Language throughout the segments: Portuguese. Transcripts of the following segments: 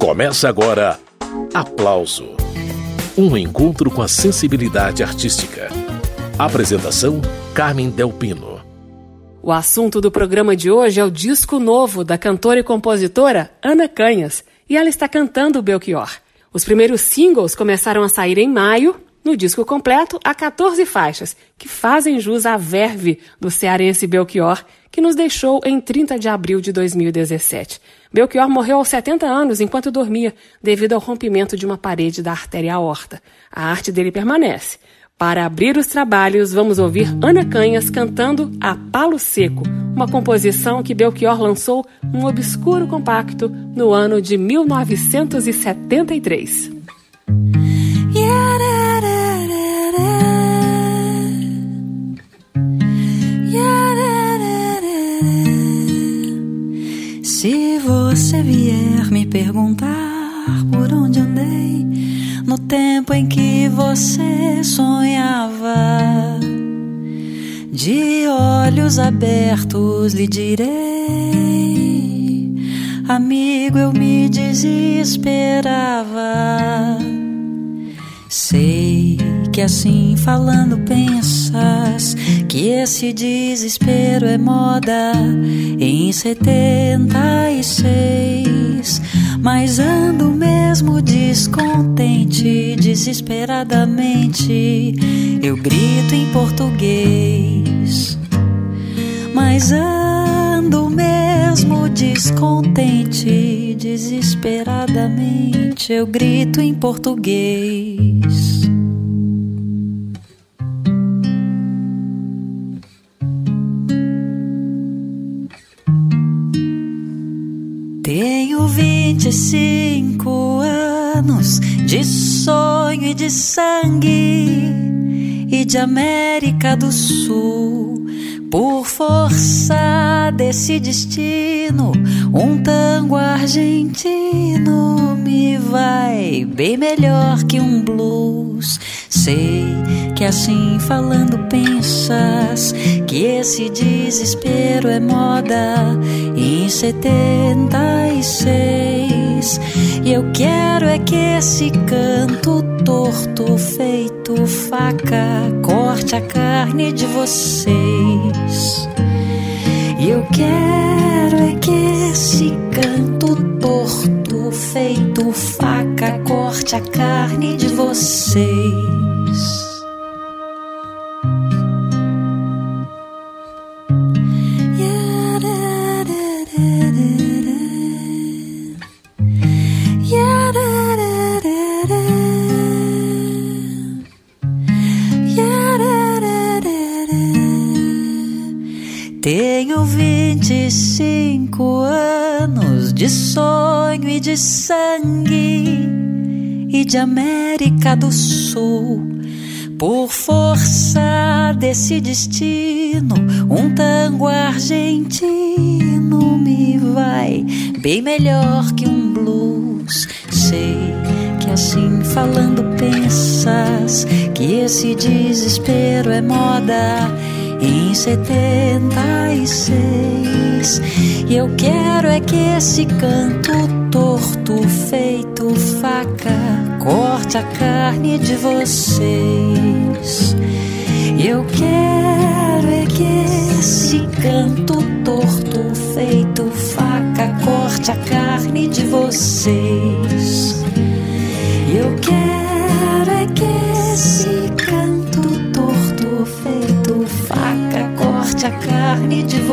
Começa agora Aplauso Um encontro com a sensibilidade artística. Apresentação: Carmen Delpino. O assunto do programa de hoje é o disco novo da cantora e compositora Ana Canhas, e ela está cantando Belchior. Os primeiros singles começaram a sair em maio no disco completo, há 14 faixas, que fazem jus à verve do cearense Belchior, que nos deixou em 30 de abril de 2017. Belchior morreu aos 70 anos enquanto dormia, devido ao rompimento de uma parede da artéria aorta. A arte dele permanece. Para abrir os trabalhos, vamos ouvir Ana Canhas cantando A Palo Seco, uma composição que Belchior lançou num obscuro compacto no ano de 1973. Se você vier me perguntar por onde andei no tempo em que você sonhava, de olhos abertos lhe direi, amigo, eu me desesperava. Sei que assim falando pensas que esse desespero é moda em 76. Mas ando mesmo descontente, desesperadamente. Eu grito em português. Mas ando mesmo descontente, desesperadamente. Eu grito em português. Tenho vinte e cinco anos de sonho e de sangue e de América do Sul. Por força desse destino, um tango argentino me vai bem melhor que um blues. Sei que assim falando pensas que esse desespero é moda em 76. E eu quero é que esse canto torto feito faca corte a carne de vocês. E eu quero é que esse canto torto feito faca corte a carne de vocês. De América do Sul. Por força desse destino, um tango argentino me vai bem melhor que um blues. Sei que assim falando pensas que esse desespero é moda em 76. E eu quero é que esse canto torto feito faca corte a carne de vocês. Eu quero é que esse canto torto feito faca corte a carne de vocês. Eu quero é que esse canto torto feito faca corte a carne de vocês.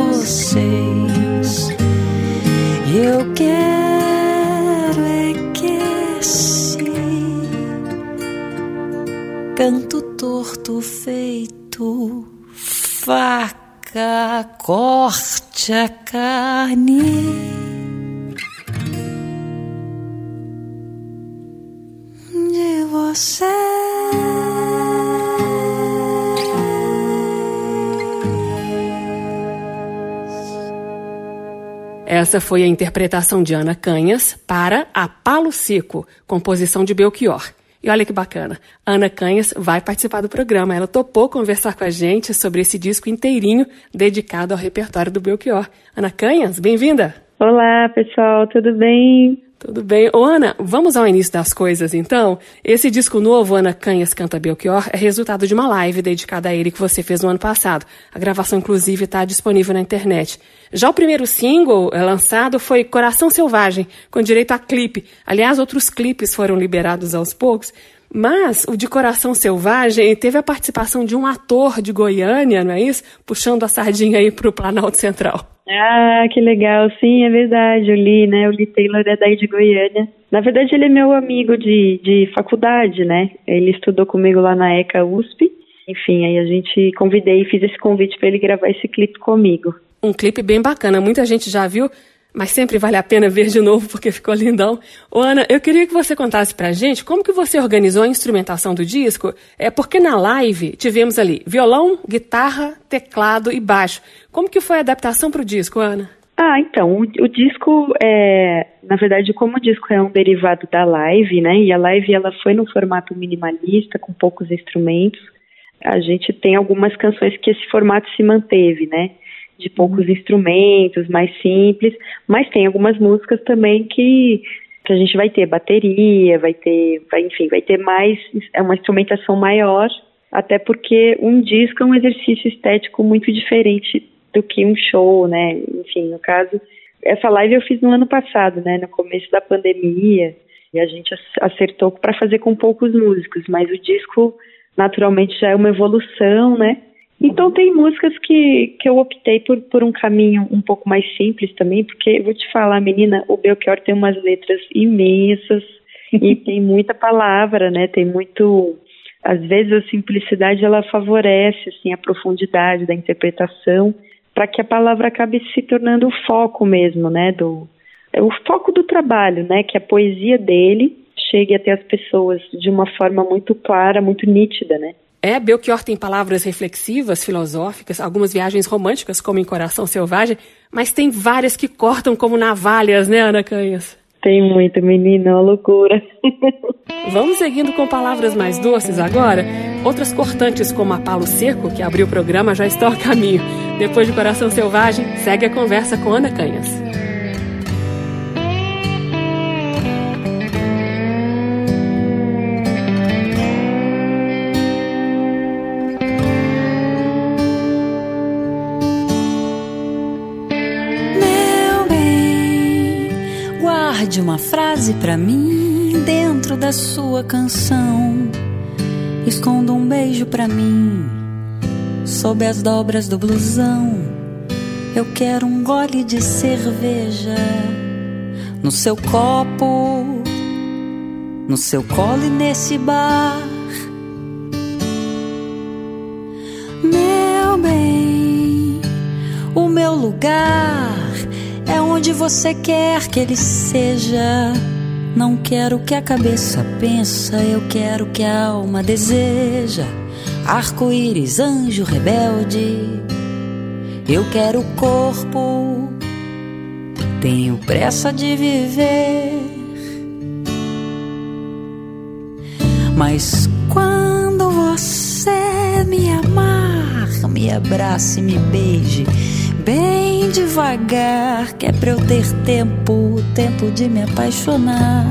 Canto torto feito faca corte a carne. de você. Essa foi a interpretação de Ana Canhas para A Palo Seco, composição de Belchior. E olha que bacana, Ana Canhas vai participar do programa. Ela topou conversar com a gente sobre esse disco inteirinho dedicado ao repertório do Belchior. Ana Canhas, bem-vinda! Olá, pessoal, tudo bem? Tudo bem. Ô, Ana, vamos ao início das coisas, então? Esse disco novo, Ana Canhas Canta Belchior, é resultado de uma live dedicada a ele que você fez no ano passado. A gravação, inclusive, está disponível na internet. Já o primeiro single é, lançado foi Coração Selvagem, com direito a clipe. Aliás, outros clipes foram liberados aos poucos. Mas o de Coração Selvagem teve a participação de um ator de Goiânia, não é isso? Puxando a sardinha aí para o Planalto Central. Ah, que legal. Sim, é verdade. Eu li, né? O Lee Taylor é daí de Goiânia. Na verdade, ele é meu amigo de, de faculdade, né? Ele estudou comigo lá na ECA USP. Enfim, aí a gente convidei e fiz esse convite para ele gravar esse clipe comigo. Um clipe bem bacana. Muita gente já viu mas sempre vale a pena ver de novo porque ficou lindão. Ô, Ana, eu queria que você contasse pra gente como que você organizou a instrumentação do disco, é porque na live tivemos ali violão, guitarra, teclado e baixo. Como que foi a adaptação para o disco, Ana? Ah, então, o, o, disco é, na verdade, como o disco é um derivado da live, né, e a live ela foi no formato minimalista, com poucos instrumentos, a gente tem algumas canções que esse formato se manteve, né, de poucos uhum. instrumentos, mais simples, mas tem algumas músicas também que, que a gente vai ter bateria, vai ter, vai, enfim, vai ter mais, é uma instrumentação maior, até porque um disco é um exercício estético muito diferente do que um show, né? Enfim, no caso, essa live eu fiz no ano passado, né? No começo da pandemia, e a gente acertou para fazer com poucos músicos, mas o disco naturalmente já é uma evolução, né? Então tem músicas que, que eu optei por, por um caminho um pouco mais simples também, porque vou te falar, menina, o Belchior tem umas letras imensas e tem muita palavra, né? Tem muito às vezes a simplicidade ela favorece assim a profundidade da interpretação para que a palavra acabe se tornando o foco mesmo, né, do é o foco do trabalho, né, que a poesia dele chegue até as pessoas de uma forma muito clara, muito nítida, né? É, Belchior tem palavras reflexivas, filosóficas, algumas viagens românticas, como em Coração Selvagem, mas tem várias que cortam como navalhas, né, Ana Canhas? Tem muito, menina, uma loucura. Vamos seguindo com palavras mais doces agora? Outras cortantes, como a Palo Seco, que abriu o programa, já estão a caminho. Depois de Coração Selvagem, segue a conversa com Ana Canhas. Guarde uma frase para mim dentro da sua canção. Esconda um beijo para mim sob as dobras do blusão. Eu quero um gole de cerveja no seu copo, no seu colo e nesse bar. Meu bem, o meu lugar é onde você quer que ele seja. Não quero que a cabeça pensa, eu quero que a alma deseja. Arco-íris, anjo rebelde, eu quero o corpo, tenho pressa de viver. Mas quando você me amar, me abrace, me beije bem devagar, que é pra eu ter tempo, tempo de me apaixonar,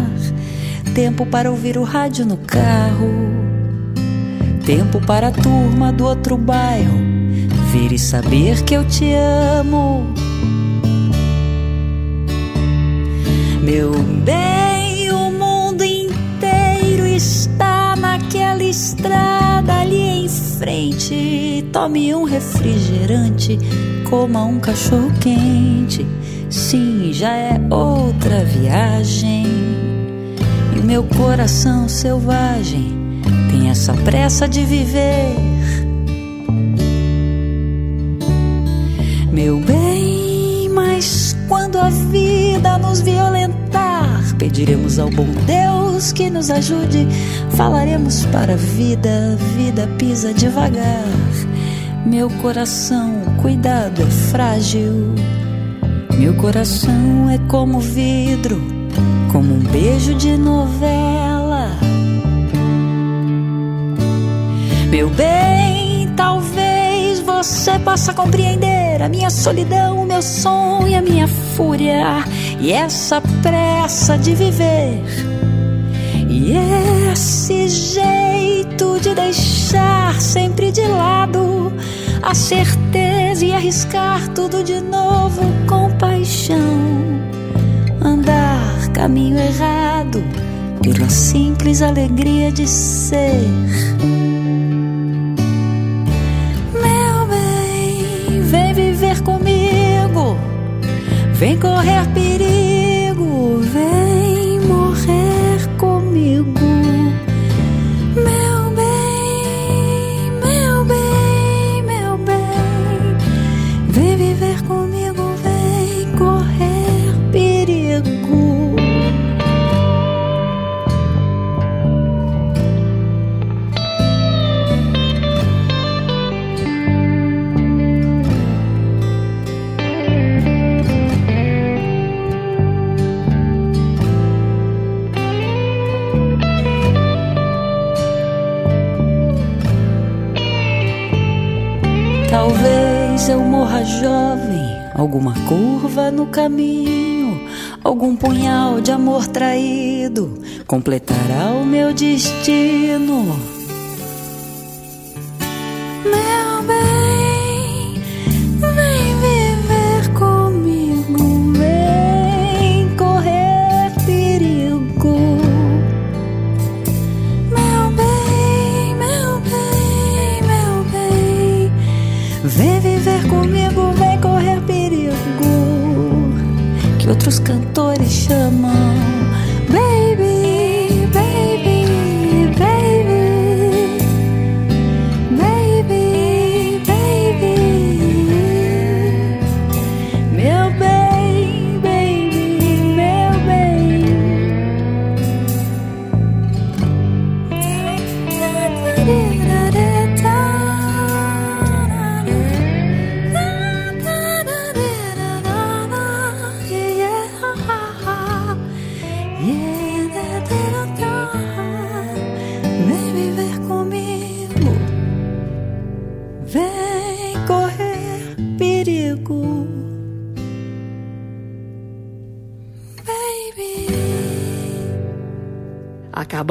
tempo para ouvir o rádio no carro, tempo para a turma do outro bairro. Vir e saber que eu te amo. Meu bem, estrada ali em frente. Tome um refrigerante coma um cachorro quente. Sim, já é outra viagem. E meu coração selvagem tem essa pressa de viver. Meu bem, mas quando a vida nos violentar, pediremos ao bom Deus que nos ajude. Falaremos para a vida, vida pisa devagar. Meu coração, cuidado, é frágil. Meu coração é como vidro, como um beijo de novela. Meu bem, talvez você possa compreender a minha solidão, o meu sonho, a minha fúria e essa pressa de viver. E esse jeito de deixar sempre de lado a certeza e arriscar tudo de novo com paixão. Andar caminho errado pela simples alegria de ser. Vem correr perigo, alguma curva no caminho, algum punhal de amor traído completará o meu destino.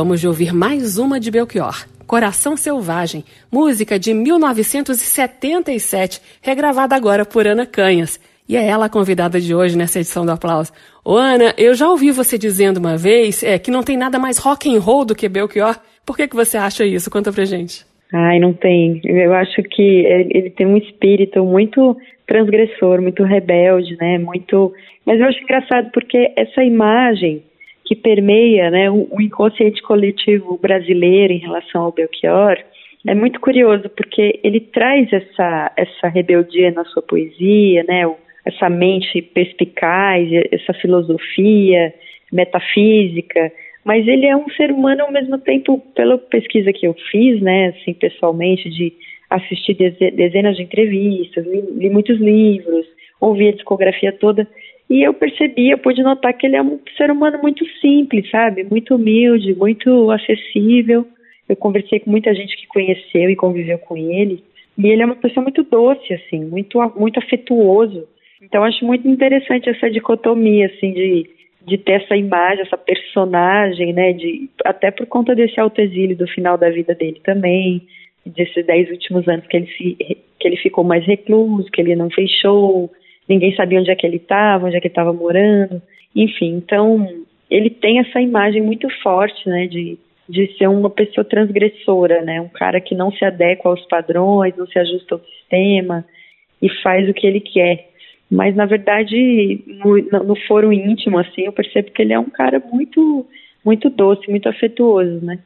Acabamos de ouvir mais uma de Belchior, Coração Selvagem, música de 1977, regravada agora por Ana Canhas. E é ela a convidada de hoje nessa edição do Aplauso. Ô Ana, eu já ouvi você dizendo uma vez é, que não tem nada mais rock and roll do que Belchior. Por que, que você acha isso? Conta pra gente. Ai, não tem. Eu acho que ele tem um espírito muito transgressor, muito rebelde, né? Muito. Mas eu acho engraçado porque essa imagem que permeia, né, o, inconsciente coletivo brasileiro em relação ao Belchior é muito curioso porque ele traz essa essa rebeldia na sua poesia, né? Essa mente perspicaz, essa filosofia metafísica, mas ele é um ser humano ao mesmo tempo, pela pesquisa que eu fiz, né, assim, pessoalmente, de assistir dezenas de entrevistas, li, li muitos livros, ouvi a discografia toda, e eu percebi, eu pude notar que ele é um ser humano muito simples, sabe, muito humilde, muito acessível. Eu conversei com muita gente que conheceu e conviveu com ele, e ele é uma pessoa muito doce, assim, muito, muito afetuoso. Então acho muito interessante essa dicotomia, assim, de, de ter essa imagem, essa personagem, né, de, até por conta desse autoexílio do final da vida dele também, desses dez últimos anos que ele, se, que ele ficou mais recluso, que ele não fez show, ninguém sabia onde é que ele estava, onde é que ele estava morando, enfim, então ele tem essa imagem muito forte, né, de, de ser uma pessoa transgressora, né, um cara que não se adequa aos padrões, não se ajusta ao sistema e faz o que ele quer. Mas na verdade no, no foro íntimo assim eu percebo que ele é um cara muito muito doce muito afetuoso né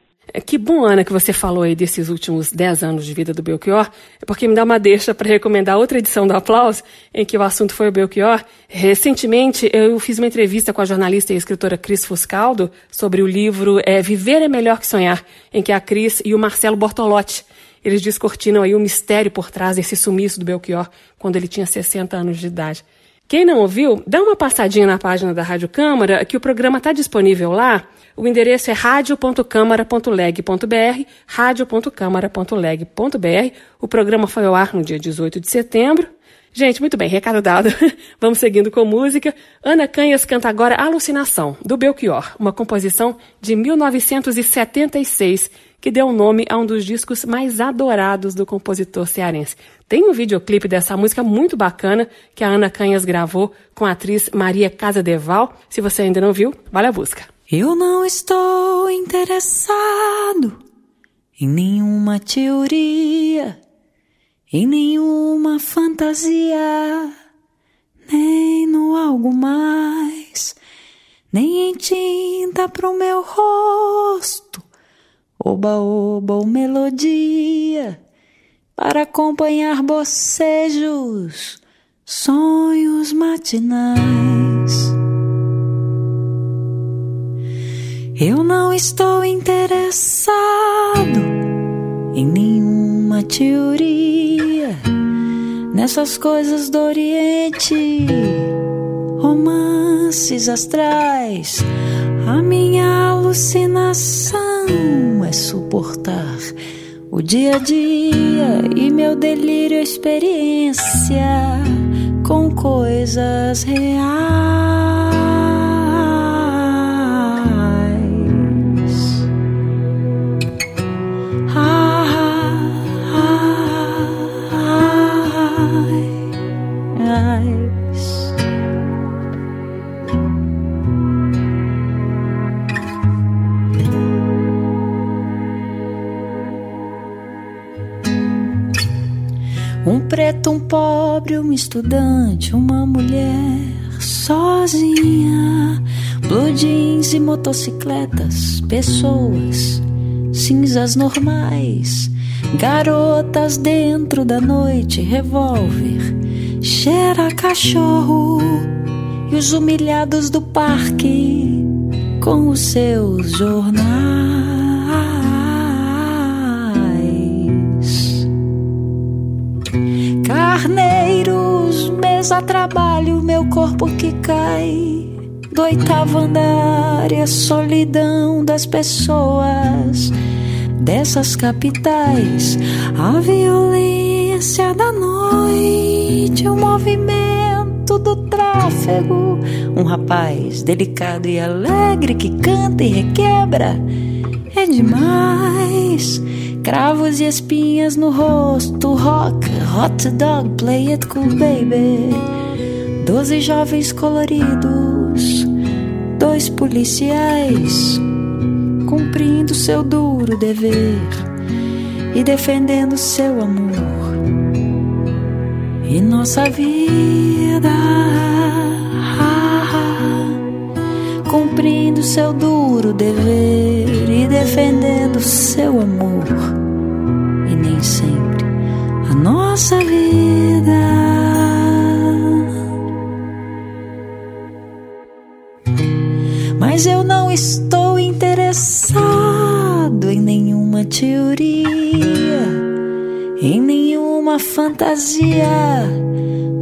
que bom, Ana, que você falou aí desses últimos 10 anos de vida do Belchior, porque me dá uma deixa para recomendar outra edição do Aplauso, em que o assunto foi o Belchior. Recentemente, eu fiz uma entrevista com a jornalista e escritora Cris Fuscaldo sobre o livro é, Viver é Melhor que Sonhar, em que a Cris e o Marcelo Bortolotti eles descortinam aí o mistério por trás desse sumiço do Belchior quando ele tinha 60 anos de idade. Quem não ouviu, dá uma passadinha na página da Rádio Câmara, que o programa está disponível lá. O endereço é radio.câmara.leg.br, radio.câmara.leg.br. O programa foi ao ar no dia 18 de setembro. Gente, muito bem, recado dado. Vamos seguindo com música. Ana Canhas canta agora Alucinação, do Belchior, uma composição de 1976 que deu nome a um dos discos mais adorados do compositor cearense. Tem um videoclipe dessa música muito bacana que a Ana Canhas gravou com a atriz Maria Casadeval. Se você ainda não viu, vale a busca. Eu não estou interessado em nenhuma teoria, em nenhuma fantasia, nem no algo mais, nem em tinta pro meu rosto oba-oba ou melodia, para acompanhar bocejos, sonhos matinais. Eu não estou interessado em nenhuma teoria, nessas coisas do Oriente, romances astrais, a minha alucinação é suportar o dia a dia e meu delírio experiência com coisas reais. Preto, um pobre, um estudante, uma mulher sozinha. Blue jeans e motocicletas, pessoas, cinzas normais, garotas dentro da noite, revólver, cheira cachorro e os humilhados do parque com os seus jornais. Carneiros, mesa trabalho, meu corpo que cai. Do oitavo andar e a solidão das pessoas. Dessas capitais, a violência da noite, o movimento do tráfego, um rapaz delicado e alegre que canta e requebra, é demais. Cravos e espinhas no rosto, rock, hot dog, play it cool baby. Doze jovens coloridos, dois policiais, cumprindo seu duro dever e defendendo seu amor. E nossa vida, cumprindo seu duro dever e defendendo seu amor sempre a nossa vida. Mas eu não estou interessado em nenhuma teoria, em nenhuma fantasia,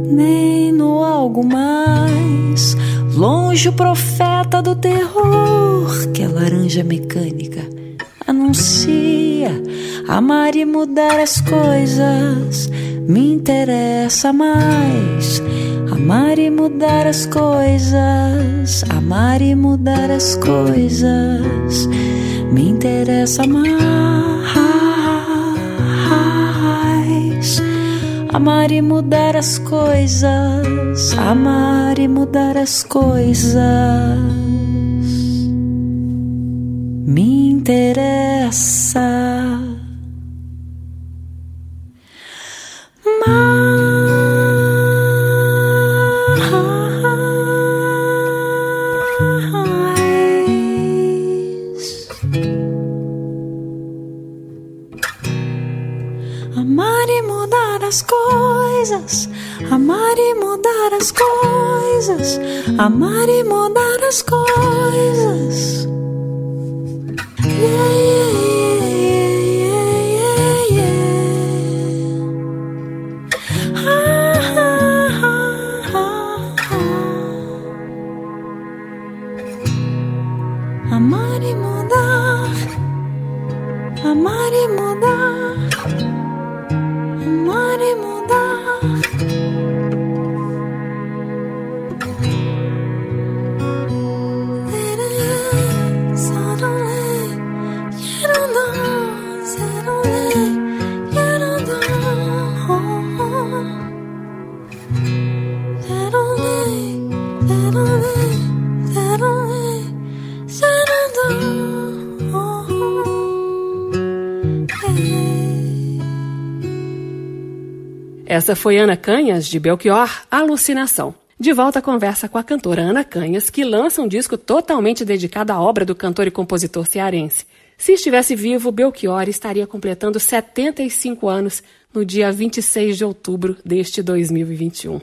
nem no algo mais. Longe o profeta do terror que é laranja mecânica anuncia Amar e mudar as coisas me interessa mais. Amar e mudar as coisas, amar e mudar as coisas me interessa mais. Amar e mudar as coisas, amar e mudar as coisas me interessa. Amar as coisas, amar e mudar as coisas. Essa foi Ana Canhas, de Belchior, Alucinação. De volta à conversa com a cantora Ana Canhas, que lança um disco totalmente dedicado à obra do cantor e compositor cearense. Se estivesse vivo, Belchior estaria completando 75 anos no dia 26 de outubro deste 2021.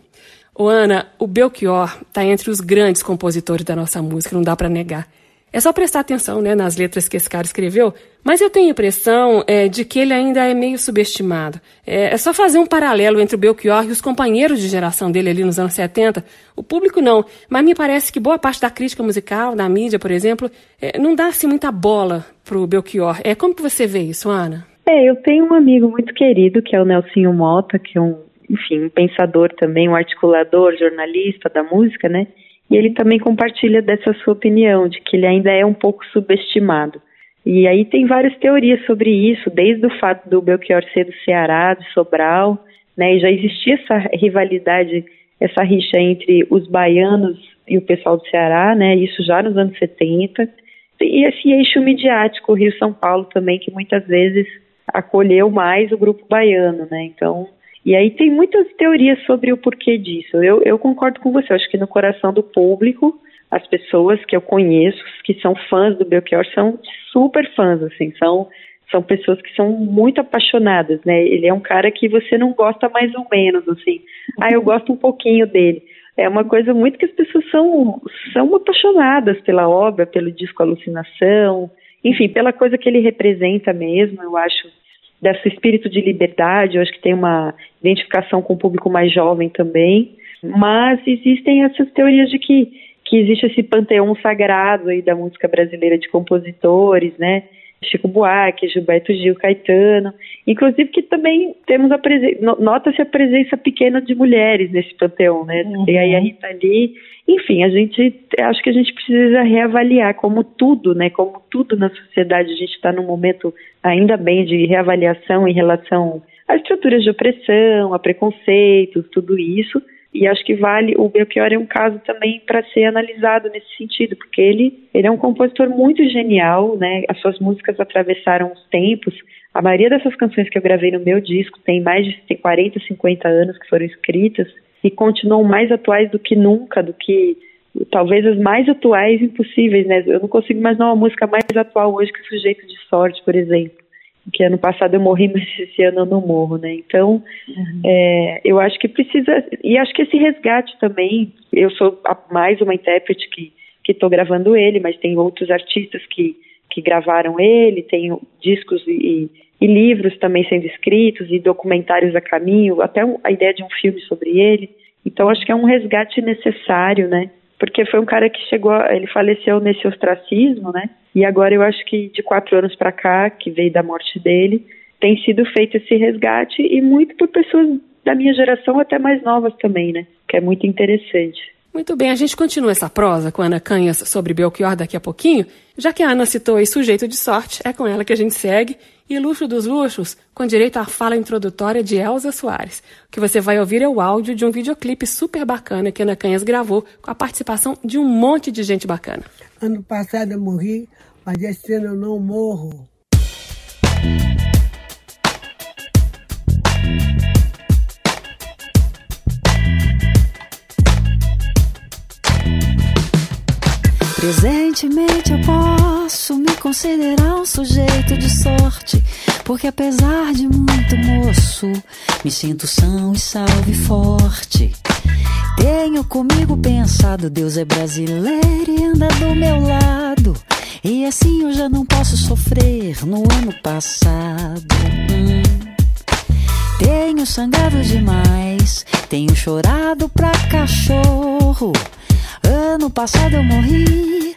Ô Ana, o Belchior está entre os grandes compositores da nossa música, não dá para negar. É só prestar atenção né, nas letras que esse cara escreveu, mas eu tenho a impressão é, de que ele ainda é meio subestimado. É, é, só fazer um paralelo entre o Belchior e os companheiros de geração dele ali nos anos 70. O público não, mas me parece que boa parte da crítica musical, da mídia, por exemplo, é, não dá assim muita bola pro Belchior. É, como que você vê isso, Ana? É, eu tenho um amigo muito querido, que é o Nelsinho Mota, que é um, enfim, um pensador também, um articulador, jornalista da música, né? E ele também compartilha dessa sua opinião, de que ele ainda é um pouco subestimado. E aí tem várias teorias sobre isso, desde o fato do Belchior ser do Ceará, de Sobral, né, e já existia essa rivalidade, essa rixa entre os baianos e o pessoal do Ceará, né, isso já nos anos 70, e esse eixo midiático, Rio-São Paulo também, que muitas vezes acolheu mais o grupo baiano, né, então e aí tem muitas teorias sobre o porquê disso. Eu, eu concordo com você, eu acho que no coração do público, as pessoas que eu conheço, que são fãs do Belchior, são super fãs, assim, são, são pessoas que são muito apaixonadas, né? Ele é um cara que você não gosta mais ou menos, assim. Ah, eu gosto um pouquinho dele. É uma coisa muito que as pessoas são, são apaixonadas pela obra, pelo disco Alucinação, enfim, pela coisa que ele representa mesmo, eu acho desse espírito de liberdade, eu acho que tem uma identificação com o público mais jovem também, mas existem essas teorias de que, que existe esse panteão sagrado aí da música brasileira de compositores, né, Chico Buarque, Gilberto Gil, Caetano, inclusive que também temos a presença, nota-se a presença pequena de mulheres nesse panteão, né, uhum. tem aí a Rita Lee, enfim, a gente acho que a gente precisa reavaliar como tudo, né? Como tudo na sociedade, a gente está num momento ainda bem de reavaliação em relação às estruturas de opressão, a preconceitos, tudo isso. E acho que vale o Belchior é um caso também para ser analisado nesse sentido, porque ele, ele é um compositor muito genial, né? As suas músicas atravessaram os tempos. A maioria dessas canções que eu gravei no meu disco tem mais de 40, 50 anos que foram escritas e continuam mais atuais do que nunca, do que talvez as mais atuais impossíveis, né? Eu não consigo imaginar uma música mais atual hoje que Sujeito de Sorte, por exemplo. Que ano passado eu morri, mas esse ano eu não morro, né? Então, uhum. é, eu acho que precisa. E acho que esse resgate também. Eu sou mais uma intérprete que que estou gravando ele, mas tem outros artistas que que gravaram ele, tem discos e, e livros também sendo escritos e documentários a caminho, até a ideia de um filme sobre ele. Então acho que é um resgate necessário, né? Porque foi um cara que chegou, ele faleceu nesse ostracismo, né? E agora eu acho que de quatro anos para cá, que veio da morte dele, tem sido feito esse resgate e muito por pessoas da minha geração, até mais novas também, né? Que é muito interessante. Muito bem, a gente continua essa prosa com a Ana Canhas sobre Belchior daqui a pouquinho. Já que a Ana citou aí sujeito de sorte, é com ela que a gente segue. E luxo dos luxos, com direito à fala introdutória de Elza Soares. O que você vai ouvir é o áudio de um videoclipe super bacana que a Ana Canhas gravou com a participação de um monte de gente bacana. Ano passado eu morri, mas esse ano eu não morro. Presentemente eu posso me considerar um sujeito de sorte, porque apesar de muito moço, me sinto são e salve forte. Tenho comigo pensado, Deus é brasileiro e anda do meu lado. E assim eu já não posso sofrer no ano passado. Hum. Tenho sangrado demais, tenho chorado pra cachorro. Ano passado eu morri,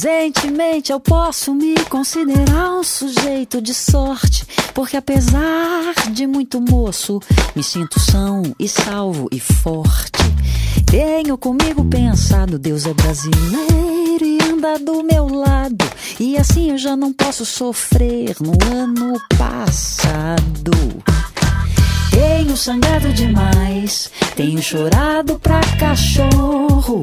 Presentemente eu posso me considerar um sujeito de sorte, porque apesar de muito moço, me sinto são e salvo e forte. Tenho comigo pensado, Deus é brasileiro e anda do meu lado, e assim eu já não posso sofrer no ano passado. Tenho sangrado demais, tenho chorado pra cachorro.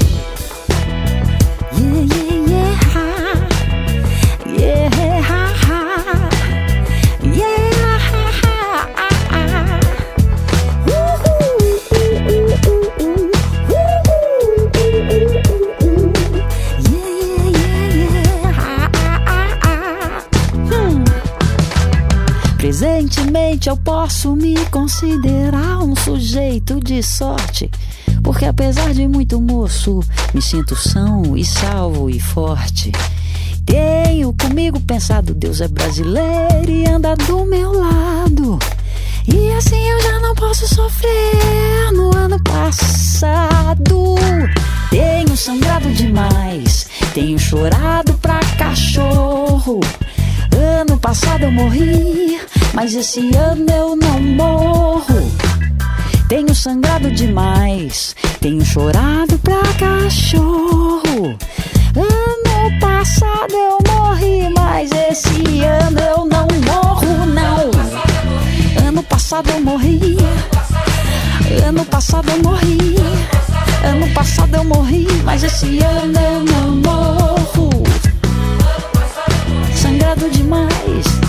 Presentemente eu posso me considerar um sujeito de sorte. Porque apesar de muito moço, me sinto são e salvo e forte. Tenho comigo pensado, Deus é brasileiro e anda do meu lado. E assim eu já não posso sofrer no ano passado. Tenho sangrado demais, tenho chorado pra cachorro. Ano passado eu morri, mas esse ano eu não morro. Tenho sangrado demais, tenho chorado pra cachorro. Ano passado eu morri, mas esse ano eu não morro, não. Ano passado eu morri, ano passado eu morri. Ano passado eu morri, mas esse ano eu não morro. Sangrado demais.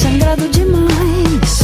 Sangrado demais.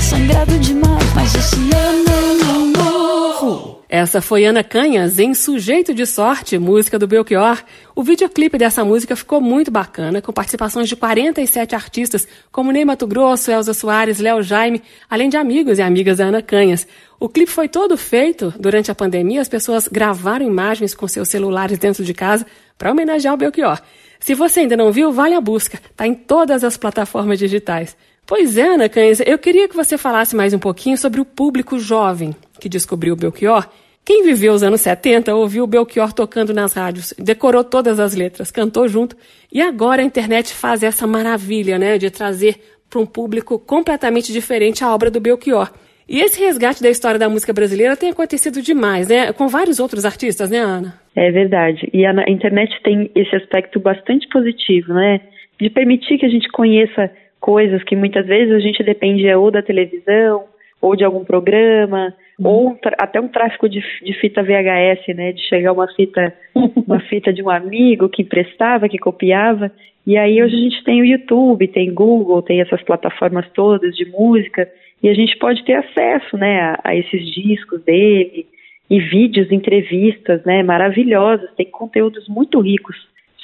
Sangrado demais, mas esse ano não morro. Essa foi Ana Canhas em Sujeito de Sorte, música do Belchior. O videoclipe dessa música ficou muito bacana, com participações de 47 artistas, como Ney Mato Grosso, Elza Soares, Léo Jaime, além de amigos e amigas da Ana Canhas. O clipe foi todo feito durante a pandemia, as pessoas gravaram imagens com seus celulares dentro de casa para homenagear o Belchior. Se você ainda não viu, vale a busca. Está em todas as plataformas digitais. Pois é, Ana Cães, eu queria que você falasse mais um pouquinho sobre o público jovem que descobriu o Belchior. Quem viveu os anos 70 ouviu o Belchior tocando nas rádios, decorou todas as letras, cantou junto. E agora a internet faz essa maravilha, né, de trazer para um público completamente diferente a obra do Belchior. E esse resgate da história da música brasileira tem acontecido demais, né? Com vários outros artistas, né, Ana? É verdade. E a, internet tem esse aspecto bastante positivo, né? De permitir que a gente conheça coisas que muitas vezes a gente dependia ou da televisão, ou de algum programa, uhum. ou até um tráfico de, de, fita VHS, né? De chegar uma fita, uma fita de um amigo que emprestava, que copiava. E aí hoje a gente tem o YouTube, tem Google, tem essas plataformas todas de música e a gente pode ter acesso, né, a, a esses discos dele e vídeos, entrevistas, né, maravilhosas, tem conteúdos muito ricos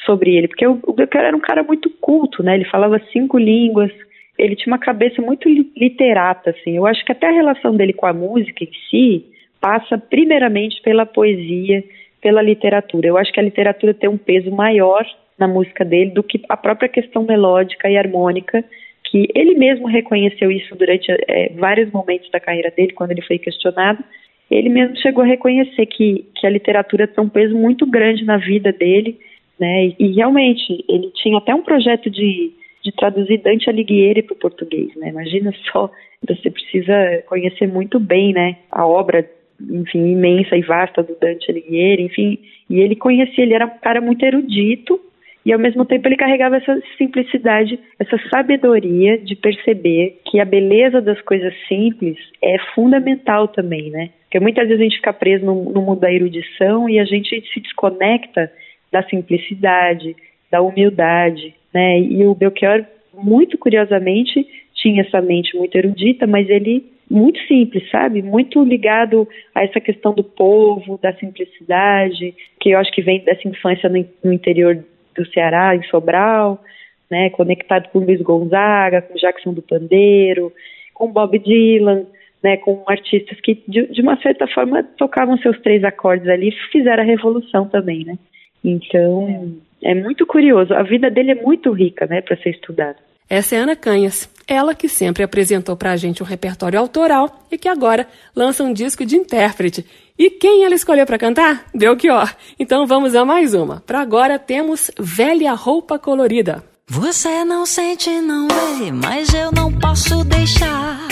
sobre ele, porque o, o era um cara muito culto, né, ele falava cinco línguas, ele tinha uma cabeça muito literata, assim, eu acho que até a relação dele com a música em si passa primeiramente pela poesia, pela literatura, eu acho que a literatura tem um peso maior na música dele do que a própria questão melódica e harmônica que ele mesmo reconheceu isso durante é, vários momentos da carreira dele, quando ele foi questionado. Ele mesmo chegou a reconhecer que, que a literatura tem um peso muito grande na vida dele, né? E, e realmente ele tinha até um projeto de, de traduzir Dante Alighieri para o português, né? Imagina só, você precisa conhecer muito bem, né? A obra, enfim, imensa e vasta do Dante Alighieri, enfim. E ele conhecia, ele era um cara muito erudito e ao mesmo tempo ele carregava essa simplicidade, essa sabedoria de perceber que a beleza das coisas simples é fundamental também, né? Porque muitas vezes a gente fica preso no, no mundo da erudição e a gente se desconecta da simplicidade, da humildade, né? E o Belchior, muito curiosamente, tinha essa mente muito erudita, mas ele muito simples, sabe? Muito ligado a essa questão do povo, da simplicidade, que eu acho que vem dessa infância no, no interior do Ceará, em Sobral, né, conectado com Luiz Gonzaga, com Jackson do Pandeiro, com Bob Dylan, né, com artistas que de, de, uma certa forma tocavam seus três acordes ali e fizeram a revolução também, né? Então é. é muito curioso. A vida dele é muito rica, né, para ser estudada. Essa é Ana Canhas, ela que sempre apresentou para a gente um repertório autoral e que agora lança um disco de intérprete. E quem ela escolheu para cantar? Belchior. Então vamos a mais uma. Para agora temos Velha Roupa Colorida. Você não sente, não vê, mas eu não posso deixar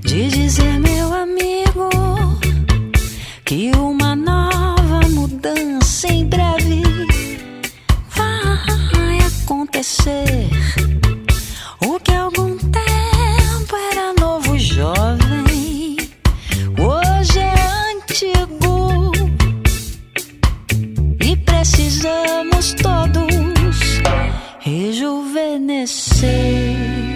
de dizer, meu amigo, que uma nova mudança em breve vai acontecer. Precisamos todos rejuvenescer.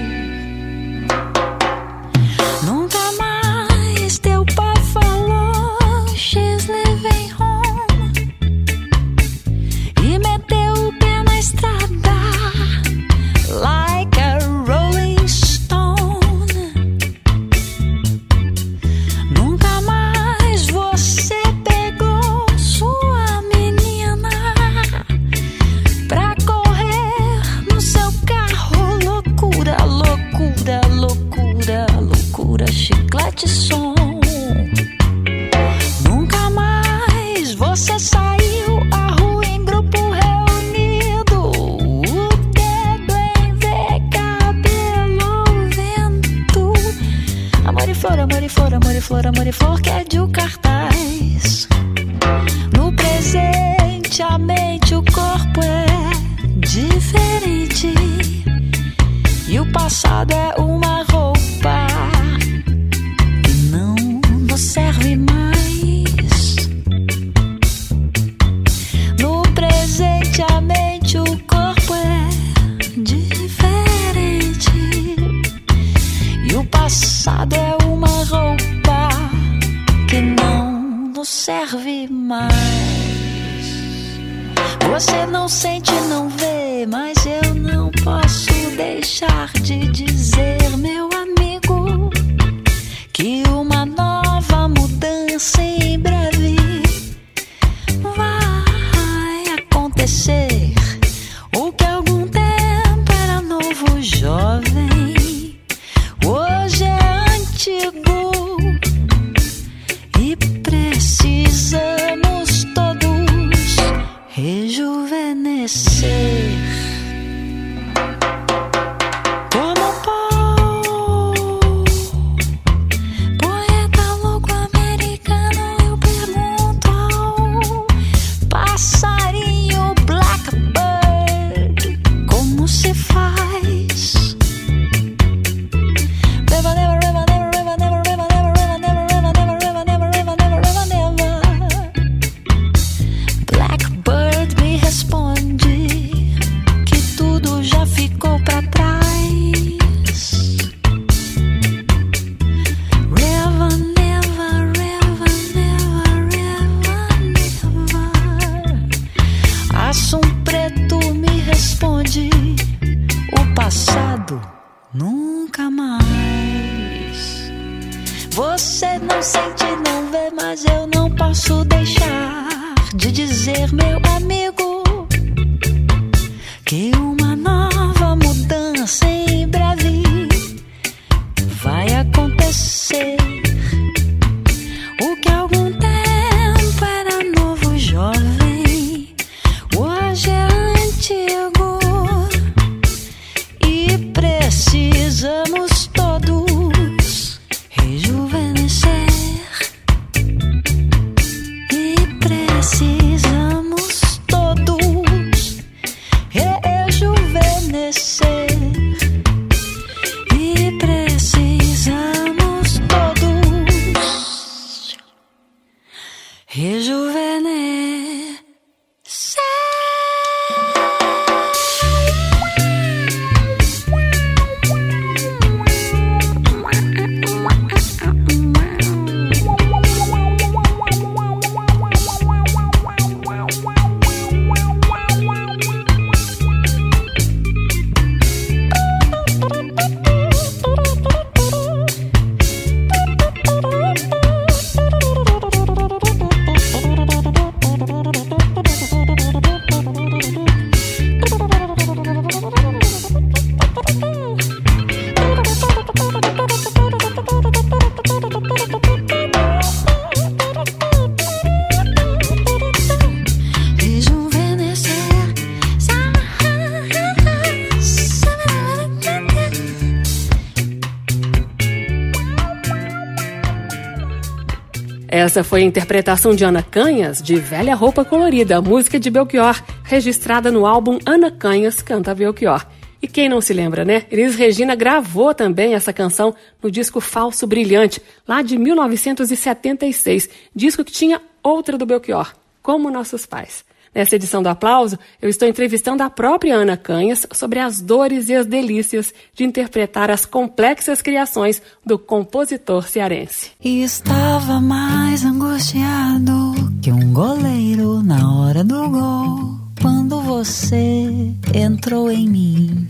Precisamos Essa foi a interpretação de Ana Canhas de Velha Roupa Colorida, música de Belchior, registrada no álbum Ana Canhas Canta Belchior. E quem não se lembra, né? Elis Regina gravou também essa canção no disco Falso Brilhante, lá de 1976, disco que tinha outra do Belchior, Como Nossos Pais. Nessa edição do Aplauso, eu estou entrevistando a própria Ana Canhas sobre as dores e as delícias de interpretar as complexas criações do compositor cearense. E estava mais angustiado que um goleiro na hora do gol quando você entrou em mim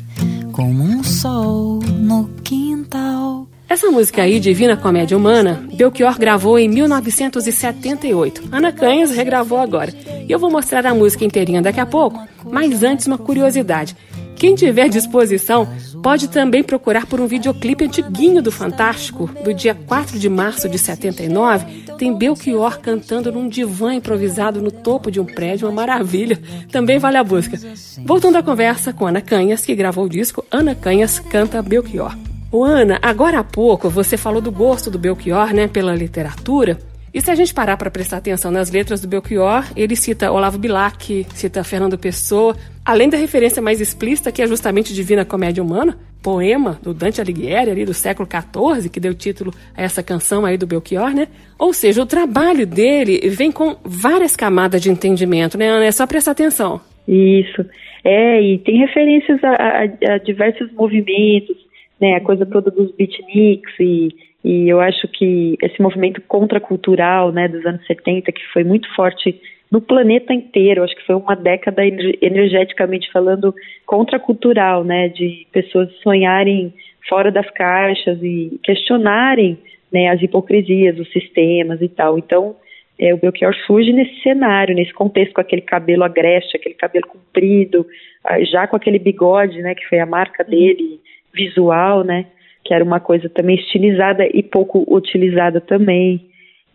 como um sol no quintal. Essa música aí, Divina Comédia Humana, Belchior gravou em 1978. Ana Canhas regravou agora. E eu vou mostrar a música inteirinha daqui a pouco, mas antes uma curiosidade. Quem tiver disposição pode também procurar por um videoclipe antiguinho do Fantástico, do dia 4 de março de 79. Tem Belchior cantando num divã improvisado no topo de um prédio, uma maravilha. Também vale a busca. Voltando à conversa com Ana Canhas, que gravou o disco Ana Canhas Canta Belchior. O Ana, agora há pouco você falou do gosto do Belchior, né, pela literatura. E se a gente parar para prestar atenção nas letras do Belchior, ele cita Olavo Bilac, cita Fernando Pessoa, além da referência mais explícita que é justamente Divina Comédia Humana, poema do Dante Alighieri ali do século XIV, que deu título a essa canção aí do Belchior, né? Ou seja, o trabalho dele vem com várias camadas de entendimento, né, Ana? É só prestar atenção. Isso. É, e tem referências a, a, a diversos movimentos, né, a coisa toda dos beatniks e, e eu acho que esse movimento contracultural, né, dos anos 70, que foi muito forte no planeta inteiro, acho que foi uma década energeticamente falando contracultural, né, de pessoas sonharem fora das caixas e questionarem, né, as hipocrisias, os sistemas e tal. Então, é, o Belchior surge nesse cenário, nesse contexto, com aquele cabelo agreste, aquele cabelo comprido, ah, já com aquele bigode, né, que foi a marca dele, visual, né? Que era uma coisa também estilizada e pouco utilizada também.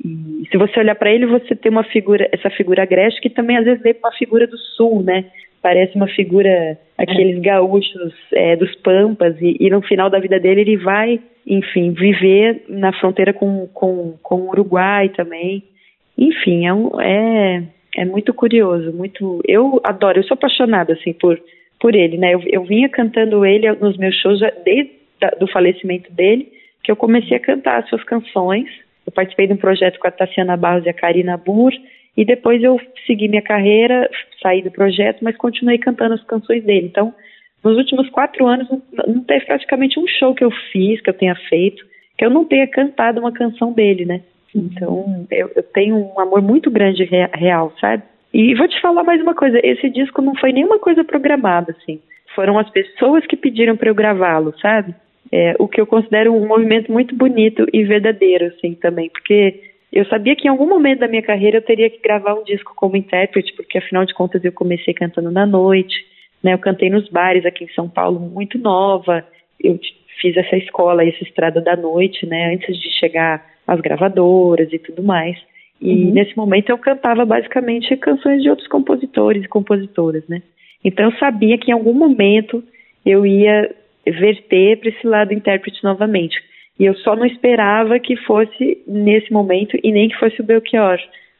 E se você olhar para ele, você tem uma figura, essa figura agreste que também às vezes é uma figura do sul, né? Parece uma figura, aqueles gaúchos é, dos Pampas, e, e, no final da vida dele ele vai, enfim, viver na fronteira com, com, com o Uruguai também. Enfim, é, um, é, é muito curioso, muito. Eu adoro, eu sou apaixonada assim por por ele, né? Eu, eu vinha cantando ele nos meus shows já desde o falecimento dele, que eu comecei a cantar as suas canções. Eu participei de um projeto com a Tassiana Barros e a Karina Burr, e depois eu segui minha carreira, saí do projeto, mas continuei cantando as canções dele. Então, nos últimos quatro anos, não, não teve praticamente um show que eu fiz, que eu tenha feito, que eu não tenha cantado uma canção dele, né? Então, eu, eu tenho um amor muito grande real, sabe? E vou te falar mais uma coisa, esse disco não foi nenhuma coisa programada, assim. Foram as pessoas que pediram para eu gravá-lo, sabe? É, o que eu considero um movimento muito bonito e verdadeiro, assim, também, porque eu sabia que em algum momento da minha carreira eu teria que gravar um disco como intérprete, porque afinal de contas eu comecei cantando na noite, né? Eu cantei nos bares aqui em São Paulo muito nova, eu fiz essa escola, essa estrada da noite, né? Antes de chegar às gravadoras e tudo mais. E uhum. nesse momento eu cantava basicamente canções de outros compositores e compositoras, né? Então eu sabia que em algum momento eu ia verter para esse lado intérprete novamente. E eu só não esperava que fosse nesse momento e nem que fosse o Belchior.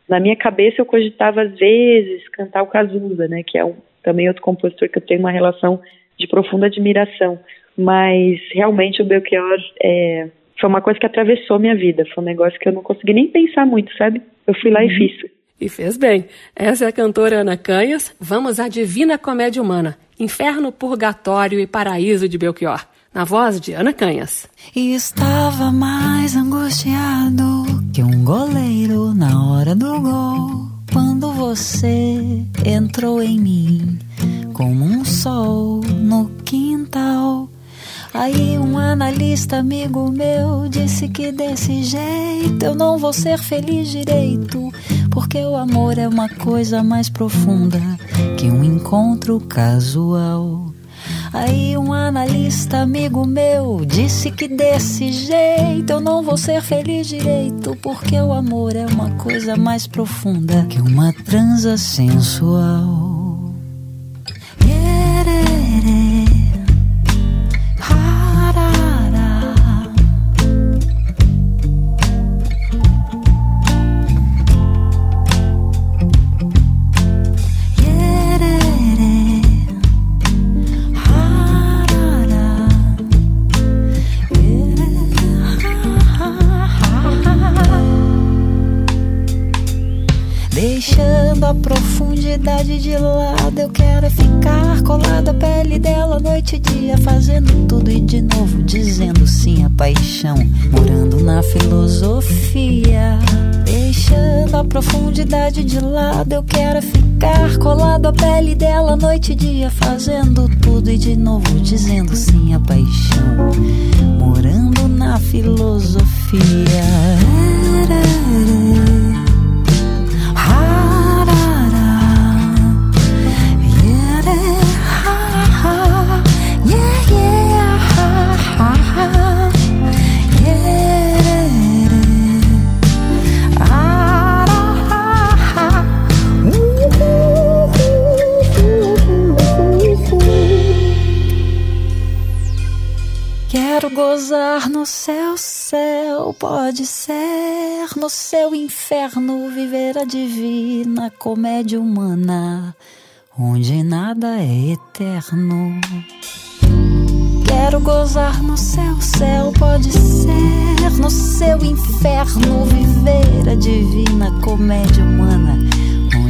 Na minha cabeça eu cogitava às vezes cantar o Cazuza, né, que é um, também outro compositor que eu tenho uma relação de profunda admiração. Mas realmente o Belchior é, foi uma coisa que atravessou minha vida. Foi um negócio que eu não consegui nem pensar muito, sabe? Eu fui lá uhum. e fiz. E fez bem. Essa é a cantora Ana Canhas. Vamos à Divina Comédia Humana. Inferno, Purgatório e Paraíso de Belchior. Na voz de Ana Canhas. E estava mais angustiado que um goleiro na hora do gol. Quando você entrou em mim como um sol no quintal Aí um analista amigo meu disse que desse jeito eu não vou ser feliz direito, porque o amor é uma coisa mais profunda que um encontro casual. Aí um analista amigo meu disse que desse jeito eu não vou ser feliz direito, porque o amor é uma coisa mais profunda que uma transa sensual. De lado. Eu quero ficar colado à pele dela noite e dia, fazendo tudo e de novo dizendo sim à paixão, morando na filosofia. Deixando a profundidade de lado, eu quero ficar colado à pele dela noite e dia, fazendo tudo e de novo dizendo sim à paixão, morando na filosofia. No céu, céu, pode ser no seu inferno viver a divina comédia humana, onde nada é eterno. Quero gozar no céu, céu, pode ser no seu inferno viver a divina comédia humana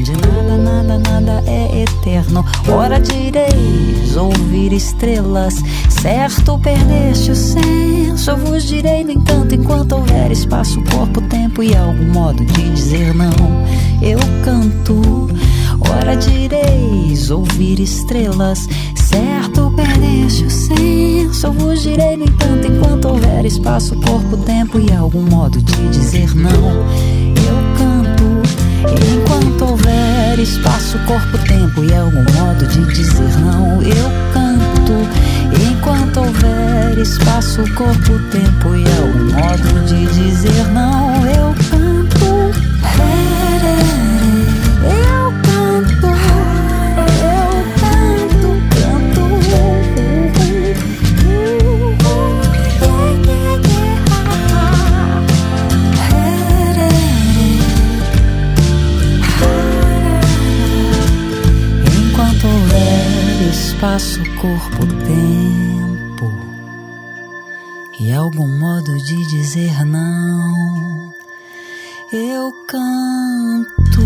onde nada, nada, nada é eterno. Ora direis ouvir estrelas, certo perdeste o senso. Vos direi, no entanto, enquanto houver espaço, corpo, tempo e algum modo de dizer não, eu canto. Ora direis ouvir estrelas, certo perdeste o senso. Vos direi, no entanto, enquanto houver espaço, corpo, tempo e algum modo de dizer não, eu canto. Enquanto houver espaço, corpo, tempo e algum modo de dizer não, eu canto. Enquanto houver espaço, corpo, tempo e algum modo de dizer não, eu canto. Eu espaço, corpo, de dizer não. Eu canto.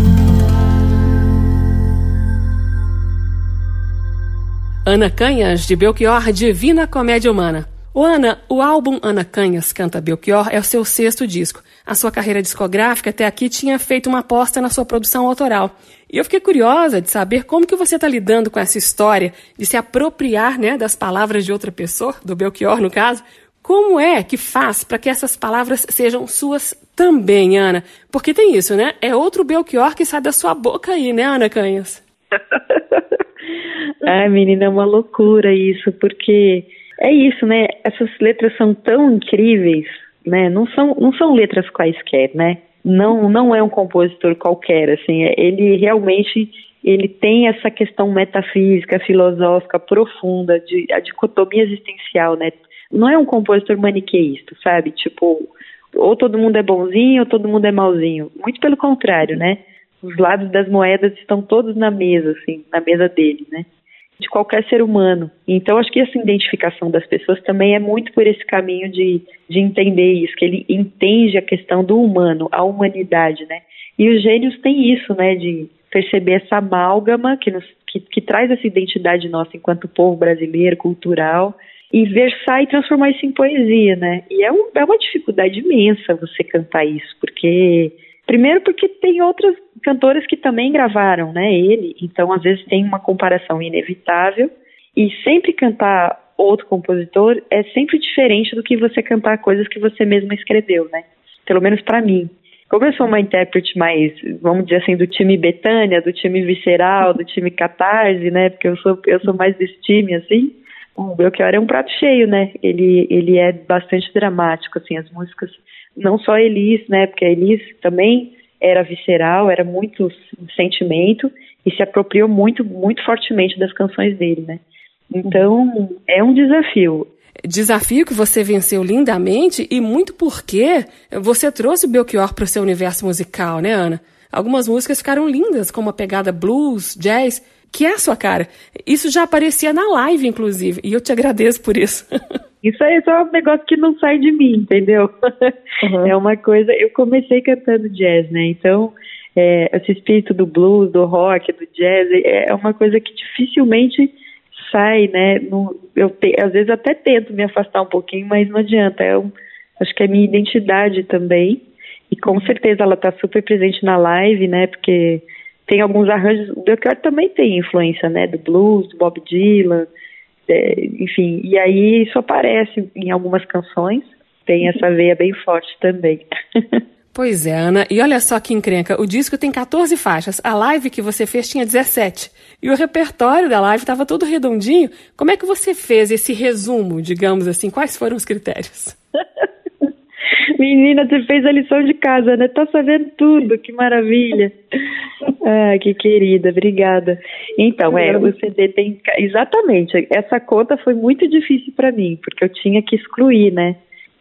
Ana Canhas, de Belchior, Divina Comédia Humana. O Ana, o álbum Ana Canhas Canta Belchior é o seu sexto disco. A sua carreira discográfica até aqui tinha feito uma aposta na sua produção autoral. E eu fiquei curiosa de saber como que você está lidando com essa história de se apropriar né, das palavras de outra pessoa, do Belchior no caso. Como é que faz para que essas palavras sejam suas também, Ana? Porque tem isso, né? É outro Belchior que sai da sua boca aí, né, Ana Canhas? Ai, menina, é uma loucura isso, porque é isso, né? Essas letras são tão incríveis, né? Não são, não são letras quaisquer, né? não não é um compositor qualquer, assim, é, ele realmente ele tem essa questão metafísica, filosófica profunda de a dicotomia existencial, né? Não é um compositor maniqueísta, sabe? Tipo, ou todo mundo é bonzinho ou todo mundo é malzinho. Muito pelo contrário, né? Os lados das moedas estão todos na mesa, assim, na mesa dele, né? de qualquer ser humano. Então, acho que essa identificação das pessoas também é muito por esse caminho de, de entender isso, que ele entende a questão do humano, a humanidade, né? E os gênios têm isso, né, de perceber essa amálgama que, nos, que, que traz essa identidade nossa enquanto povo brasileiro, cultural, e versar e transformar isso em poesia, né? E é, um, é uma dificuldade imensa você cantar isso, porque Primeiro porque tem outras cantoras que também gravaram, né, ele, então às vezes tem uma comparação inevitável e sempre cantar outro compositor é sempre diferente do que você cantar coisas que você mesma escreveu, né? Pelo menos para mim. Como eu sou uma intérprete mais, vamos dizer assim, do time Betânia, do time Visceral, do time Catarse, né? Porque eu sou, eu sou mais desse time, assim. O Belchior é um prato cheio, né? Ele, ele é bastante dramático, assim, as músicas não só Elis, né? Porque a Elis também era visceral, era muito sentimento e se apropriou muito, muito fortemente das canções dele, né? Então, é um desafio. Desafio que você venceu lindamente e muito porque você trouxe o Belchior para o seu universo musical, né, Ana? Algumas músicas ficaram lindas, como a pegada blues, jazz, que é a sua cara. Isso já aparecia na live, inclusive, e eu te agradeço por isso. Isso aí é um negócio que não sai de mim, entendeu? Uhum. É uma coisa. Eu comecei cantando jazz, né? Então é, esse espírito do blues, do rock, do jazz, é, é uma coisa que dificilmente sai, né? Eu te, às vezes até tento me afastar um pouquinho, mas não adianta. É um, acho que é minha identidade também. E com certeza ela está super presente na live, né? Porque tem alguns arranjos. O Belchior também tem influência, né? Do blues, do Bob Dylan, é, enfim. E aí isso aparece em algumas canções. Tem essa veia bem forte também. Pois é, Ana. E olha só que encrenca. O disco tem 14 faixas. A live que você fez tinha 17. E o repertório da live estava todo redondinho. Como é que você fez esse resumo, digamos assim? Quais foram os critérios? Menina, você fez a lição de casa, né? Tá sabendo tudo, que maravilha. Ah, que querida, obrigada. Então, é, o CD tem. Exatamente, essa conta foi muito difícil para mim, porque eu tinha que excluir, né?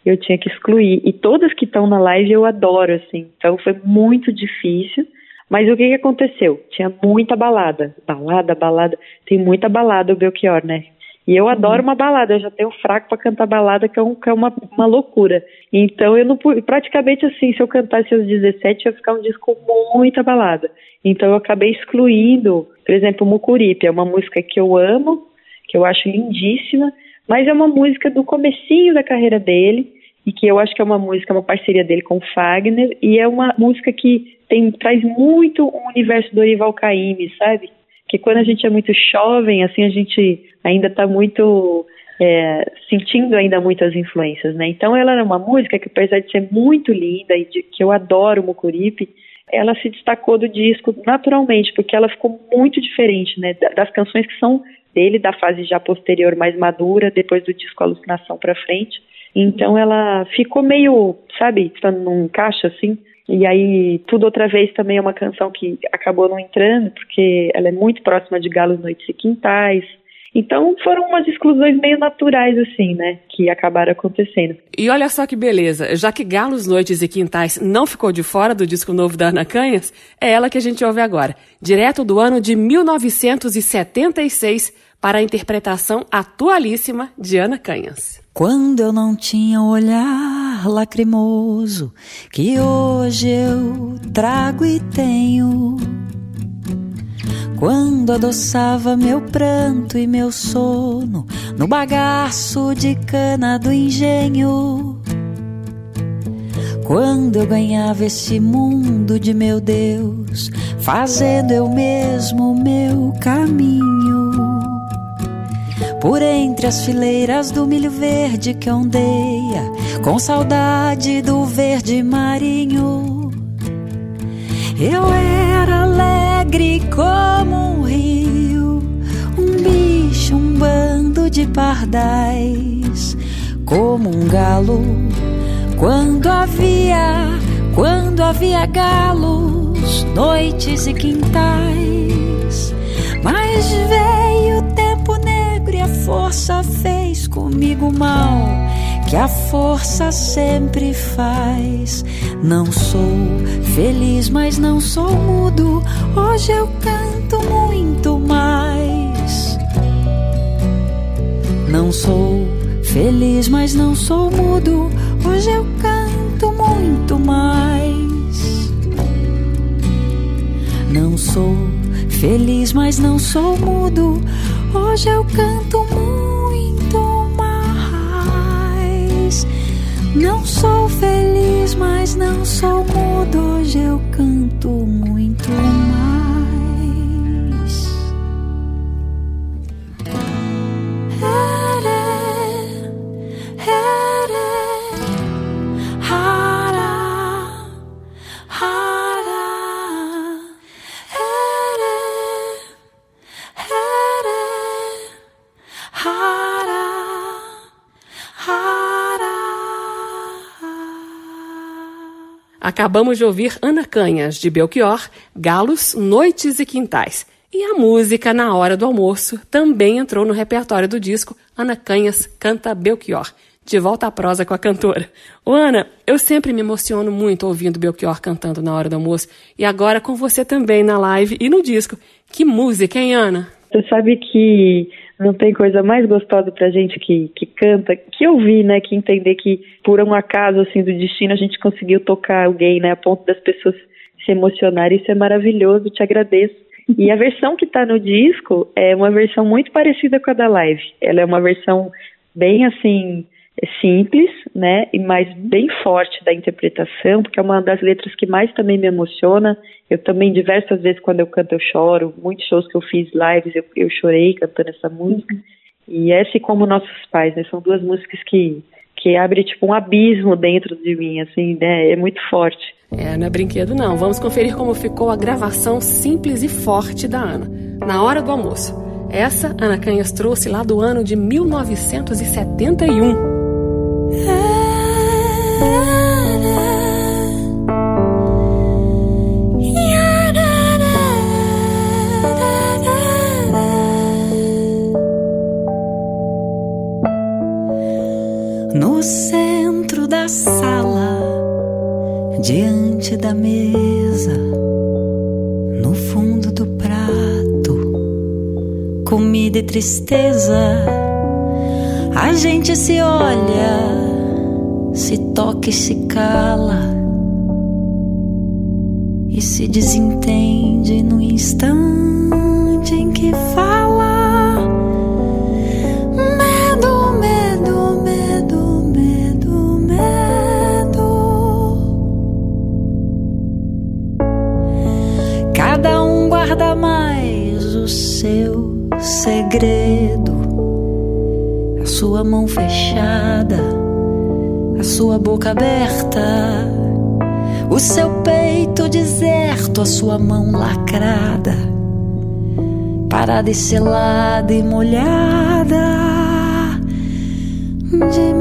eu tinha que excluir. E todas que estão na live eu adoro, assim. Então foi muito difícil. Mas o que, que aconteceu? Tinha muita balada. Balada, balada. Tem muita balada o Belchior, né? E eu adoro uma balada, eu já tenho fraco para cantar balada, que é, um, que é uma, uma loucura. Então eu não praticamente assim, se eu cantasse aos 17, ia ficar um disco com muita balada. Então eu acabei excluindo, por exemplo, Mucuripe, é uma música que eu amo, que eu acho lindíssima, mas é uma música do comecinho da carreira dele, e que eu acho que é uma música, uma parceria dele com o Fagner, e é uma música que tem, traz muito o universo do Orival Caymmi, sabe? Que quando a gente é muito jovem, assim, a gente ainda está muito é, sentindo ainda muitas influências, né? Então ela era uma música que apesar de ser muito linda e de, que eu adoro Mucuripe, ela se destacou do disco naturalmente, porque ela ficou muito diferente, né? Das canções que são dele, da fase já posterior, mais madura, depois do disco Alucinação para frente. Então ela ficou meio, sabe, estando num caixa assim. E aí, tudo outra vez também é uma canção que acabou não entrando, porque ela é muito próxima de Galos, Noites e Quintais. Então foram umas exclusões meio naturais, assim, né? Que acabaram acontecendo. E olha só que beleza, já que Galos, Noites e Quintais não ficou de fora do disco novo da Ana Canhas, é ela que a gente ouve agora, direto do ano de 1976, para a interpretação atualíssima de Ana Canhas. Quando eu não tinha um olhar lacrimoso que hoje eu trago e tenho. Quando adoçava meu pranto e meu sono no bagaço de cana do engenho. Quando eu ganhava esse mundo de meu Deus, fazendo eu mesmo o meu caminho. Por entre as fileiras do milho verde que ondeia, com saudade do verde marinho. Eu era alegre como um rio, um bicho, um bando de pardais, como um galo. Quando havia, quando havia galos, noites e quintais, mas veio força fez comigo mal, que a força sempre faz. Não sou feliz, mas não sou mudo. Hoje eu canto muito mais. Não sou feliz, mas não sou mudo. Hoje eu canto muito mais. Não sou feliz, mas não sou mudo. Hoje eu canto muito mais. Não sou feliz, mas não sou mudo. Hoje eu canto muito mais. Acabamos de ouvir Ana Canhas, de Belchior, Galos, Noites e Quintais. E a música Na Hora do Almoço também entrou no repertório do disco Ana Canhas Canta Belchior. De volta à prosa com a cantora. Ô Ana, eu sempre me emociono muito ouvindo Belchior cantando na hora do almoço. E agora com você também na live e no disco. Que música, hein, Ana? Você sabe que não tem coisa mais gostosa pra gente que, que canta, que ouvir, né? Que entender que por um acaso, assim, do destino a gente conseguiu tocar alguém, né? A ponto das pessoas se emocionar, isso é maravilhoso, te agradeço. E a versão que está no disco é uma versão muito parecida com a da live. Ela é uma versão bem assim simples, né, mas bem forte da interpretação, porque é uma das letras que mais também me emociona. Eu também diversas vezes quando eu canto eu choro. Muitos shows que eu fiz lives eu, eu chorei cantando essa música. E essa e como nossos pais, né, são duas músicas que que abre tipo um abismo dentro de mim, assim, né? É muito forte. É, não é brinquedo não. Vamos conferir como ficou a gravação simples e forte da Ana, na hora do almoço. Essa Ana Canhas trouxe lá do ano de 1971. No centro da sala, diante da mesa, no fundo do prato, comida e tristeza. A gente se olha, se toca e se cala, e se desentende no instante em que fala. guarda mais o seu segredo, sua mão fechada, a sua boca aberta, o seu peito deserto, a sua mão lacrada, parada e selada e molhada de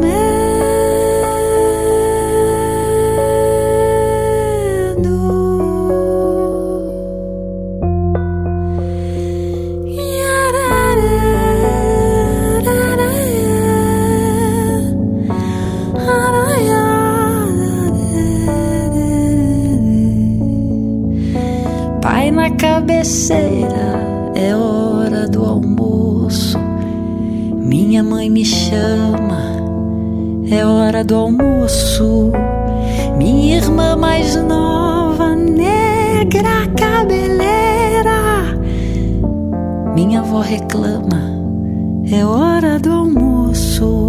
cabeceira é hora do almoço. Minha mãe me chama, é hora do almoço. Minha irmã mais nova, negra cabeleira. Minha avó reclama, é hora do almoço.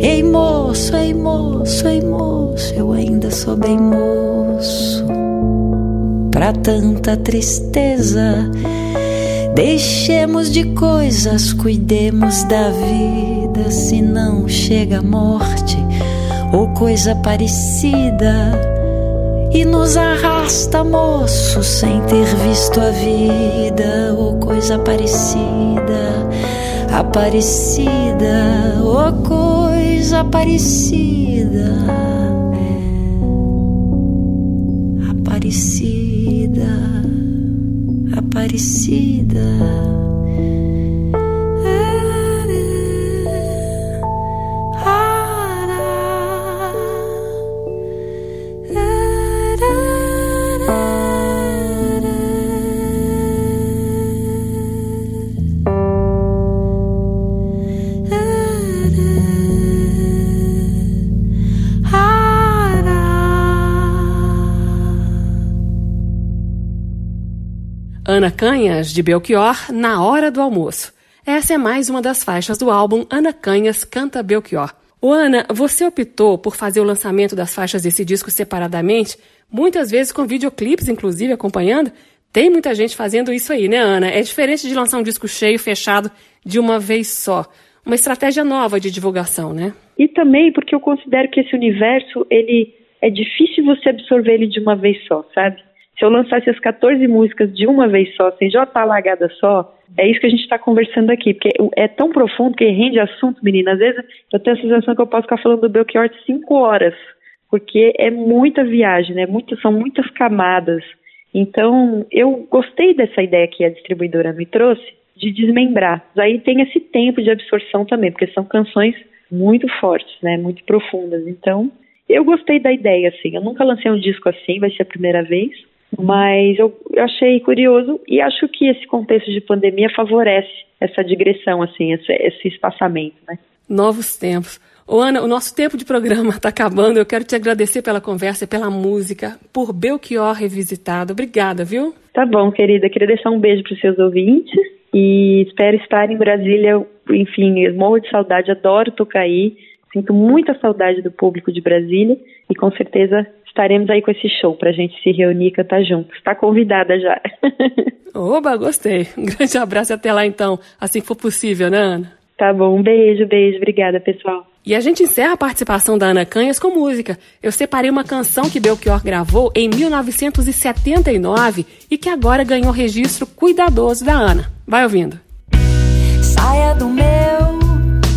Ei moço, ei moço, ei moço, eu ainda sou bem moço para tanta tristeza. Deixemos de coisas, cuidemos da vida, se não chega a morte ou coisa parecida. E nos arrasta, moço, sem ter visto a vida ou coisa parecida, aparecida ou coisa parecida, Aparecida. Ana Canhas, de Belchior, Na Hora do Almoço. Essa é mais uma das faixas do álbum Ana Canhas Canta Belchior. O Ana, você optou por fazer o lançamento das faixas desse disco separadamente, muitas vezes com videoclipes, inclusive, acompanhando. Tem muita gente fazendo isso aí, né, Ana? É diferente de lançar um disco cheio, fechado, de uma vez só. Uma estratégia nova de divulgação, né? E também porque eu considero que esse universo, ele é difícil você absorver ele de uma vez só, sabe? Se eu lançasse as 14 músicas de uma vez só, sem já estar largada só, é isso que a gente está conversando aqui, porque é tão profundo que rende assunto, menina. Às vezes eu tenho a sensação que eu posso ficar falando do Belchior cinco horas, porque é muita viagem, né? São muitas camadas. Então, eu gostei dessa ideia que a distribuidora me trouxe de desmembrar. Aí tem esse tempo de absorção também, porque são canções muito fortes, né? Muito profundas. Então, eu gostei da ideia, assim. Eu nunca lancei um disco assim, vai ser a primeira vez. Mas eu, eu achei curioso e acho que esse contexto de pandemia favorece essa digressão, assim, esse, esse espaçamento, né? Novos tempos. Ô Ana, o nosso tempo de programa está acabando. Eu quero te agradecer pela conversa, pela música, por Belchior revisitado. Obrigada, viu? Tá bom, querida. Queria deixar um beijo para os seus ouvintes e espero estar em Brasília. Enfim, eu morro de saudade, adoro Tocaí. Sinto muita saudade do público de Brasília e com certeza estaremos aí com esse show para a gente se reunir e cantar juntos. Está convidada já. Oba, gostei. Um grande abraço e até lá então, assim que for possível, né, Ana? Tá bom, um beijo, beijo. Obrigada, pessoal. E a gente encerra a participação da Ana Canhas com música. Eu separei uma canção que Belchior gravou em 1979 e que agora ganhou registro cuidadoso da Ana. Vai ouvindo. Saia do meu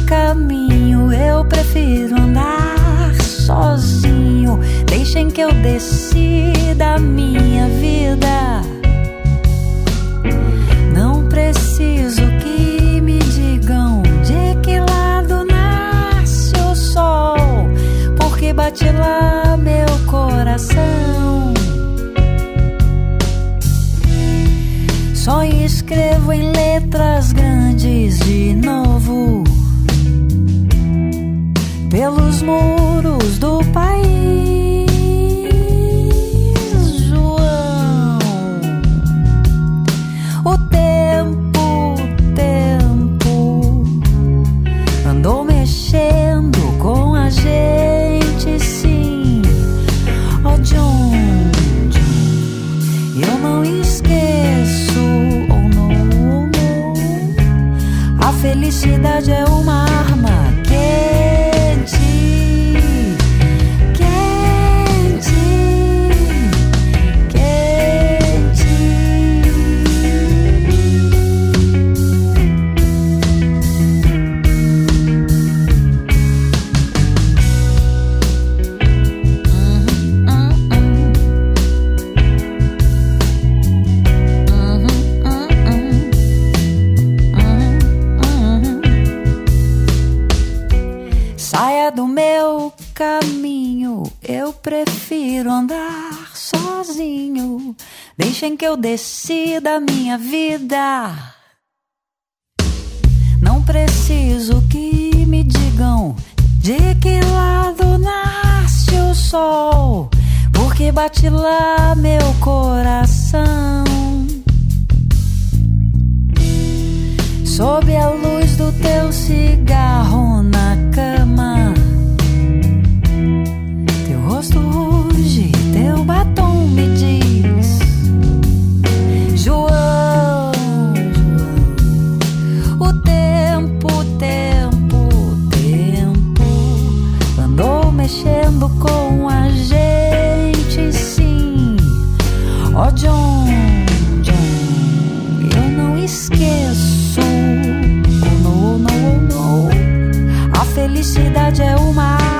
caminho, eu prefiro andar sozinho. Deixem que eu decida a minha vida. Não preciso que me digam de que lado nasce o sol, porque bate lá meu coração. Só escrevo em letras grandes de novo pelos muros 期待着 Deixem que eu decida a minha vida. Não preciso que me digam de que lado nasce o sol, porque bate lá meu coração. Sob a luz do teu cigarro na cama, teu rosto ruge, teu batom me diz: mexendo com a gente, sim. Ó John, John, eu não esqueço. Oh, no, no, no. A felicidade é uma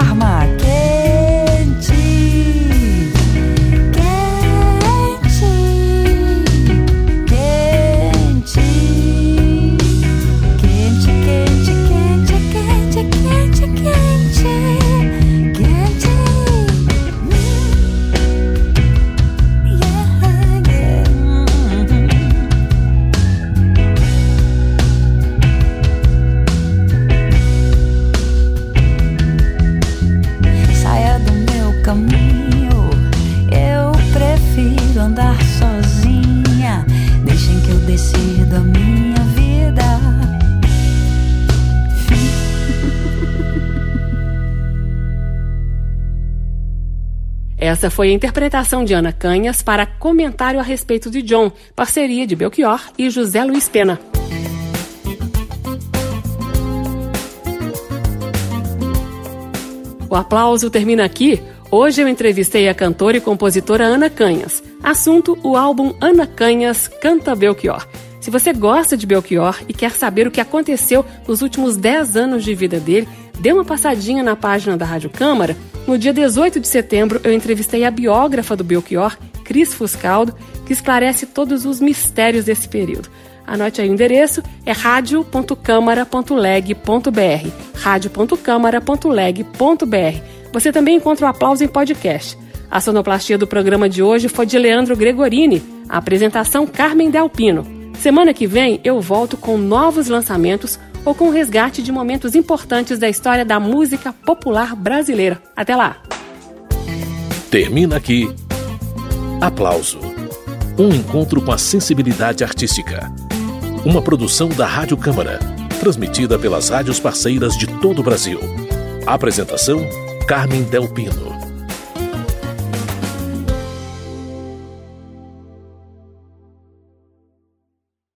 Essa foi a interpretação de Ana Canhas para comentário a respeito de John, parceria de Belchior e José Luiz Pena. O aplauso termina aqui. Hoje eu entrevistei a cantora e compositora Ana Canhas. Assunto: o álbum Ana Canhas Canta Belchior. Se você gosta de Belchior e quer saber o que aconteceu nos últimos 10 anos de vida dele, dê uma passadinha na página da Rádio Câmara. No dia 18 de setembro, eu entrevistei a biógrafa do Belchior, Cris Fuscaldo, que esclarece todos os mistérios desse período. Anote aí o endereço, é radio.câmara.leg.br radio.câmara.leg.br Você também encontra o Aplauso em podcast. A sonoplastia do programa de hoje foi de Leandro Gregorini, a apresentação Carmen Delpino. Semana que vem eu volto com novos lançamentos ou com o resgate de momentos importantes da história da música popular brasileira. Até lá! Termina aqui. Aplauso. Um encontro com a sensibilidade artística. Uma produção da Rádio Câmara, transmitida pelas rádios parceiras de todo o Brasil. Apresentação: Carmen Del Pino.